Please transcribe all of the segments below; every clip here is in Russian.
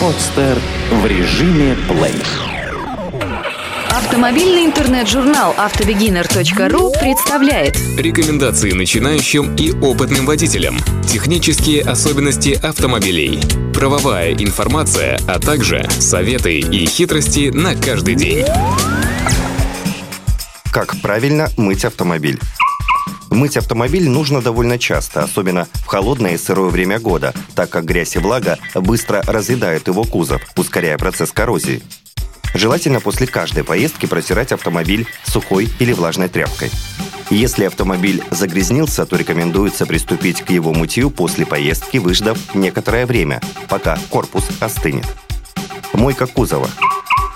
Подстер в режиме плей. Автомобильный интернет-журнал автобегинер.ру представляет Рекомендации начинающим и опытным водителям. Технические особенности автомобилей. Правовая информация, а также советы и хитрости на каждый день. Как правильно мыть автомобиль? Мыть автомобиль нужно довольно часто, особенно в холодное и сырое время года, так как грязь и влага быстро разъедают его кузов, ускоряя процесс коррозии. Желательно после каждой поездки протирать автомобиль сухой или влажной тряпкой. Если автомобиль загрязнился, то рекомендуется приступить к его мытью после поездки, выждав некоторое время, пока корпус остынет. Мойка кузова.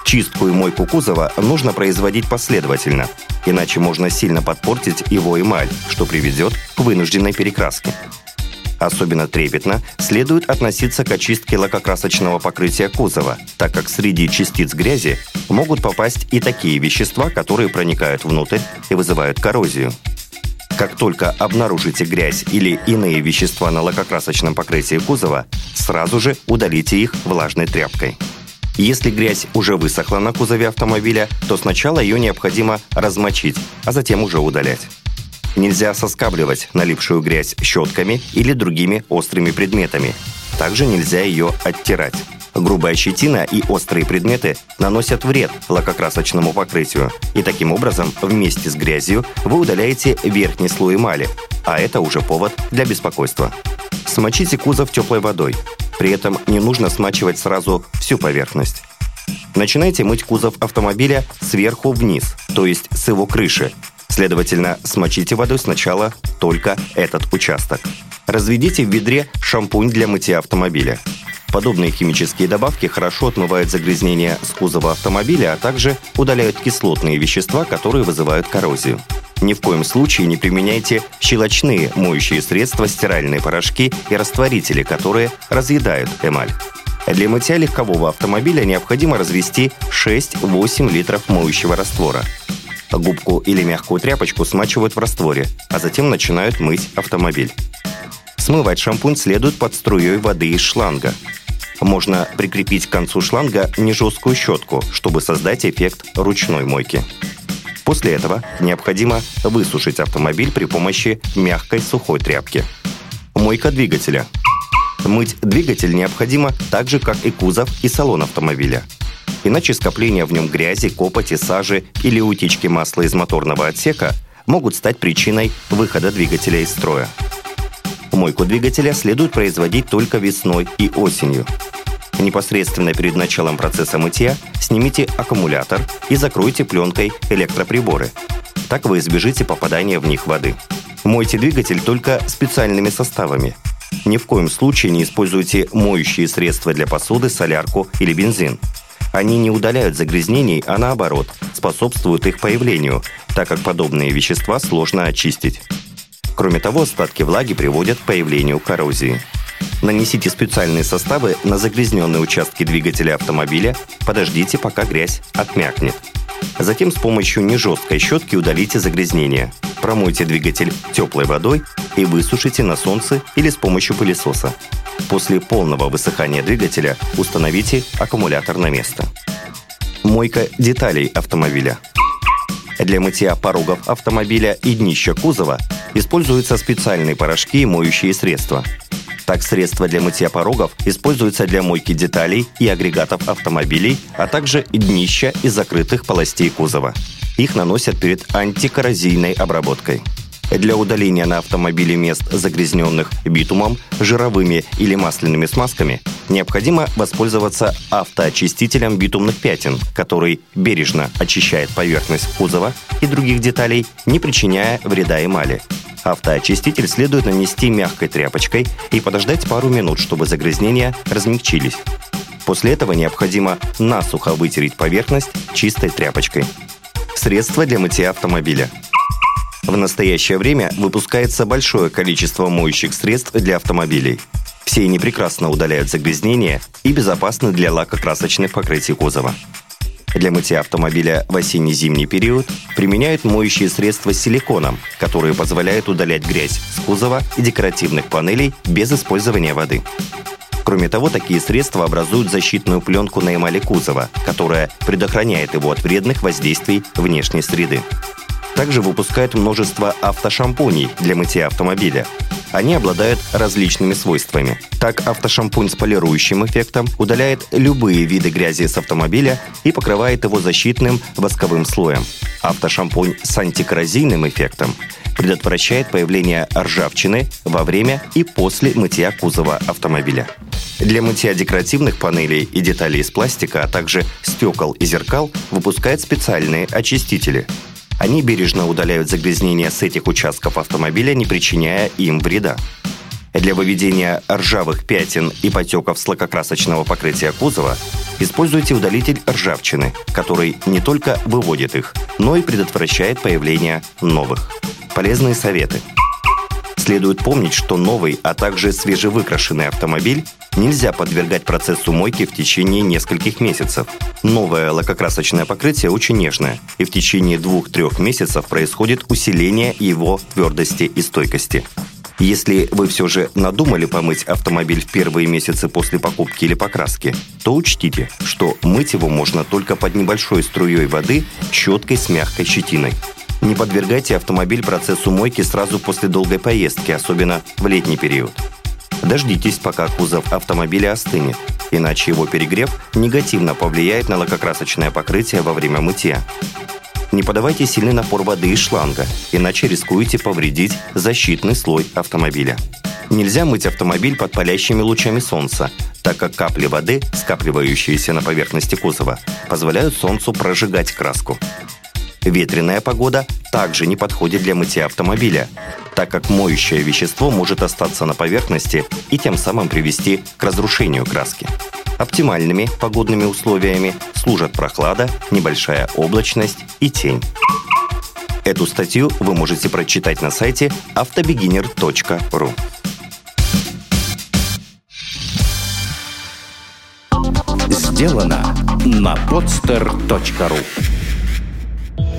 Чистку и мойку кузова нужно производить последовательно, иначе можно сильно подпортить его эмаль, что приведет к вынужденной перекраске. Особенно трепетно следует относиться к очистке лакокрасочного покрытия кузова, так как среди частиц грязи могут попасть и такие вещества, которые проникают внутрь и вызывают коррозию. Как только обнаружите грязь или иные вещества на лакокрасочном покрытии кузова, сразу же удалите их влажной тряпкой. Если грязь уже высохла на кузове автомобиля, то сначала ее необходимо размочить, а затем уже удалять. Нельзя соскабливать налипшую грязь щетками или другими острыми предметами. Также нельзя ее оттирать. Грубая щетина и острые предметы наносят вред лакокрасочному покрытию, и таким образом вместе с грязью вы удаляете верхний слой эмали, а это уже повод для беспокойства. Смочите кузов теплой водой. При этом не нужно смачивать сразу всю поверхность. Начинайте мыть кузов автомобиля сверху вниз, то есть с его крыши. Следовательно, смочите водой сначала только этот участок. Разведите в ведре шампунь для мытья автомобиля. Подобные химические добавки хорошо отмывают загрязнения с кузова автомобиля, а также удаляют кислотные вещества, которые вызывают коррозию. Ни в коем случае не применяйте щелочные моющие средства, стиральные порошки и растворители, которые разъедают эмаль. Для мытья легкового автомобиля необходимо развести 6-8 литров моющего раствора. Губку или мягкую тряпочку смачивают в растворе, а затем начинают мыть автомобиль. Смывать шампунь следует под струей воды из шланга. Можно прикрепить к концу шланга нежесткую щетку, чтобы создать эффект ручной мойки. После этого необходимо высушить автомобиль при помощи мягкой сухой тряпки. Мойка двигателя. Мыть двигатель необходимо так же, как и кузов и салон автомобиля. Иначе скопление в нем грязи, копоти, сажи или утечки масла из моторного отсека могут стать причиной выхода двигателя из строя. Мойку двигателя следует производить только весной и осенью. Непосредственно перед началом процесса мытья снимите аккумулятор и закройте пленкой электроприборы. Так вы избежите попадания в них воды. Мойте двигатель только специальными составами. Ни в коем случае не используйте моющие средства для посуды, солярку или бензин. Они не удаляют загрязнений, а наоборот, способствуют их появлению, так как подобные вещества сложно очистить. Кроме того, остатки влаги приводят к появлению коррозии. Нанесите специальные составы на загрязненные участки двигателя автомобиля, подождите, пока грязь отмякнет. Затем с помощью нежесткой щетки удалите загрязнение. Промойте двигатель теплой водой и высушите на солнце или с помощью пылесоса. После полного высыхания двигателя установите аккумулятор на место. Мойка деталей автомобиля. Для мытья порогов автомобиля и днища кузова используются специальные порошки и моющие средства. Так, средства для мытья порогов используются для мойки деталей и агрегатов автомобилей, а также днища и закрытых полостей кузова. Их наносят перед антикоррозийной обработкой. Для удаления на автомобиле мест, загрязненных битумом, жировыми или масляными смазками, необходимо воспользоваться автоочистителем битумных пятен, который бережно очищает поверхность кузова и других деталей, не причиняя вреда эмали. Автоочиститель следует нанести мягкой тряпочкой и подождать пару минут, чтобы загрязнения размягчились. После этого необходимо насухо вытереть поверхность чистой тряпочкой. Средства для мытья автомобиля. В настоящее время выпускается большое количество моющих средств для автомобилей. Все они прекрасно удаляют загрязнения и безопасны для лакокрасочных покрытий кузова. Для мытья автомобиля в осенне-зимний период применяют моющие средства с силиконом, которые позволяют удалять грязь с кузова и декоративных панелей без использования воды. Кроме того, такие средства образуют защитную пленку на эмали кузова, которая предохраняет его от вредных воздействий внешней среды. Также выпускают множество автошампуней для мытья автомобиля. Они обладают различными свойствами. Так, автошампунь с полирующим эффектом удаляет любые виды грязи с автомобиля и покрывает его защитным восковым слоем. Автошампунь с антикоррозийным эффектом предотвращает появление ржавчины во время и после мытья кузова автомобиля. Для мытья декоративных панелей и деталей из пластика, а также стекол и зеркал выпускают специальные очистители. Они бережно удаляют загрязнения с этих участков автомобиля, не причиняя им вреда. Для выведения ржавых пятен и потеков с лакокрасочного покрытия кузова используйте удалитель ржавчины, который не только выводит их, но и предотвращает появление новых. Полезные советы – Следует помнить, что новый, а также свежевыкрашенный автомобиль нельзя подвергать процессу мойки в течение нескольких месяцев. Новое лакокрасочное покрытие очень нежное, и в течение двух-трех месяцев происходит усиление его твердости и стойкости. Если вы все же надумали помыть автомобиль в первые месяцы после покупки или покраски, то учтите, что мыть его можно только под небольшой струей воды щеткой с мягкой щетиной. Не подвергайте автомобиль процессу мойки сразу после долгой поездки, особенно в летний период. Дождитесь, пока кузов автомобиля остынет, иначе его перегрев негативно повлияет на лакокрасочное покрытие во время мытья. Не подавайте сильный напор воды из шланга, иначе рискуете повредить защитный слой автомобиля. Нельзя мыть автомобиль под палящими лучами солнца, так как капли воды, скапливающиеся на поверхности кузова, позволяют солнцу прожигать краску. Ветреная погода также не подходит для мытья автомобиля, так как моющее вещество может остаться на поверхности и тем самым привести к разрушению краски. Оптимальными погодными условиями служат прохлада, небольшая облачность и тень. Эту статью вы можете прочитать на сайте автобегинер.ру. Сделано на podster.ru